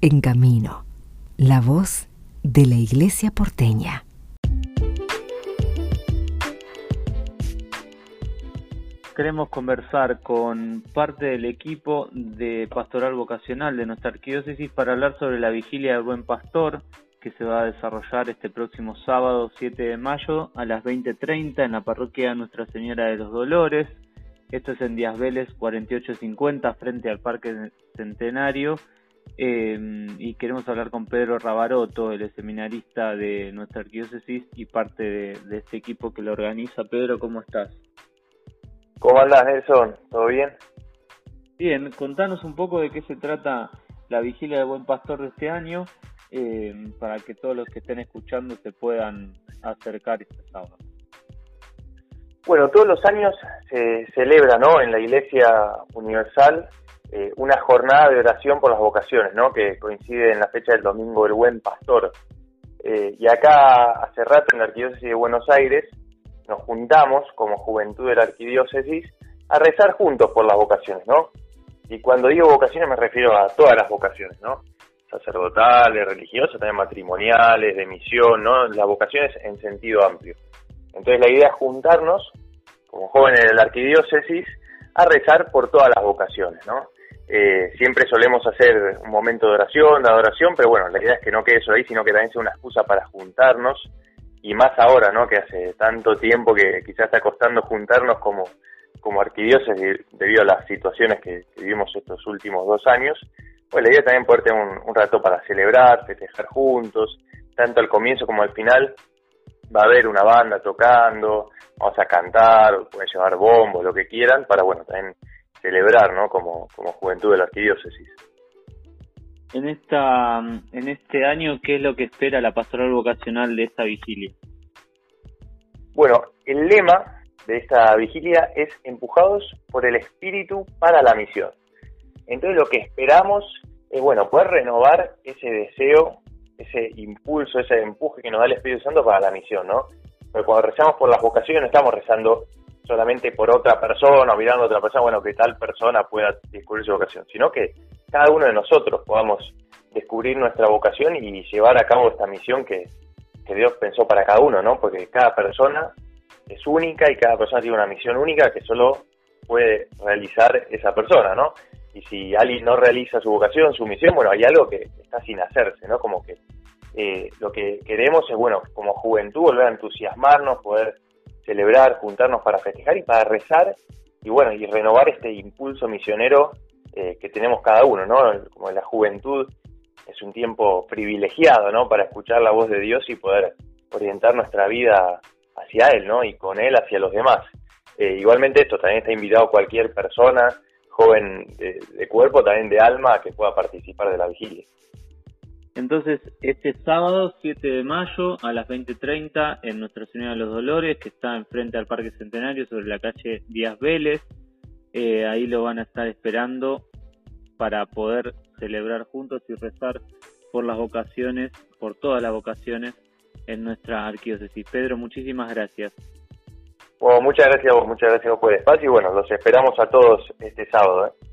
En camino, la voz de la Iglesia porteña. Queremos conversar con parte del equipo de Pastoral Vocacional de nuestra arquidiócesis para hablar sobre la vigilia del Buen Pastor que se va a desarrollar este próximo sábado 7 de mayo a las 20.30 en la parroquia Nuestra Señora de los Dolores. Esto es en Díaz Vélez 4850 frente al Parque Centenario. Eh, y queremos hablar con Pedro Rabaroto, el seminarista de nuestra arquidiócesis y parte de, este equipo que lo organiza. Pedro, ¿cómo estás? ¿Cómo andas, Nelson? ¿Todo bien? Bien, contanos un poco de qué se trata la vigilia de Buen Pastor de este año eh, para que todos los que estén escuchando se puedan acercar este sábado. Bueno, todos los años se celebra ¿no? en la Iglesia Universal eh, una jornada de oración por las vocaciones, ¿no? que coincide en la fecha del Domingo del Buen Pastor. Eh, y acá, hace rato, en la Arquidiócesis de Buenos Aires, nos juntamos como juventud de la Arquidiócesis a rezar juntos por las vocaciones, ¿no? Y cuando digo vocaciones me refiero a todas las vocaciones, ¿no? Sacerdotales, religiosas, también matrimoniales, de misión, ¿no? Las vocaciones en sentido amplio. Entonces la idea es juntarnos, como jóvenes de la arquidiócesis, a rezar por todas las vocaciones, ¿no? Eh, siempre solemos hacer un momento de oración, de adoración, pero bueno, la idea es que no quede eso ahí, sino que también sea una excusa para juntarnos, y más ahora, ¿no? Que hace tanto tiempo que quizás está costando juntarnos como, como arquidiócesis debido a las situaciones que, vivimos estos últimos dos años, pues la idea también poder tener un, rato para celebrar, festejar juntos, tanto al comienzo como al final, va a haber una banda tocando, vamos a cantar, pueden llevar bombos, lo que quieran, para bueno, también celebrar, ¿no? Como, como juventud de la arquidiócesis. En esta, en este año, ¿qué es lo que espera la pastoral vocacional de esta vigilia? Bueno, el lema de esta vigilia es empujados por el espíritu para la misión. Entonces lo que esperamos es, bueno, poder renovar ese deseo ese impulso, ese empuje que nos da el Espíritu Santo para la misión, ¿no? Porque cuando rezamos por las vocaciones no estamos rezando solamente por otra persona mirando a otra persona, bueno, que tal persona pueda descubrir su vocación, sino que cada uno de nosotros podamos descubrir nuestra vocación y llevar a cabo esta misión que, que Dios pensó para cada uno, ¿no? Porque cada persona es única y cada persona tiene una misión única que solo puede realizar esa persona, ¿no? y si alguien no realiza su vocación, su misión, bueno, hay algo que está sin hacerse, ¿no? Como que eh, lo que queremos es, bueno, como juventud, volver a entusiasmarnos, poder celebrar, juntarnos para festejar y para rezar, y bueno, y renovar este impulso misionero eh, que tenemos cada uno, ¿no? Como la juventud es un tiempo privilegiado, ¿no? Para escuchar la voz de Dios y poder orientar nuestra vida hacia Él, ¿no? Y con Él hacia los demás. Eh, igualmente esto también está invitado cualquier persona joven de, cuerpo, también de alma, que pueda participar de la vigilia. Entonces, este sábado 7 de mayo a las 20.30 en Nuestra Señora de los Dolores, que está enfrente al Parque Centenario sobre la calle Díaz Vélez, eh, ahí lo van a estar esperando para poder celebrar juntos y rezar por las vocaciones, por todas las vocaciones en nuestra arquidiócesis. Pedro, muchísimas gracias. Bueno, muchas gracias a vos, muchas gracias por el espacio y bueno, los esperamos a todos este sábado. ¿eh?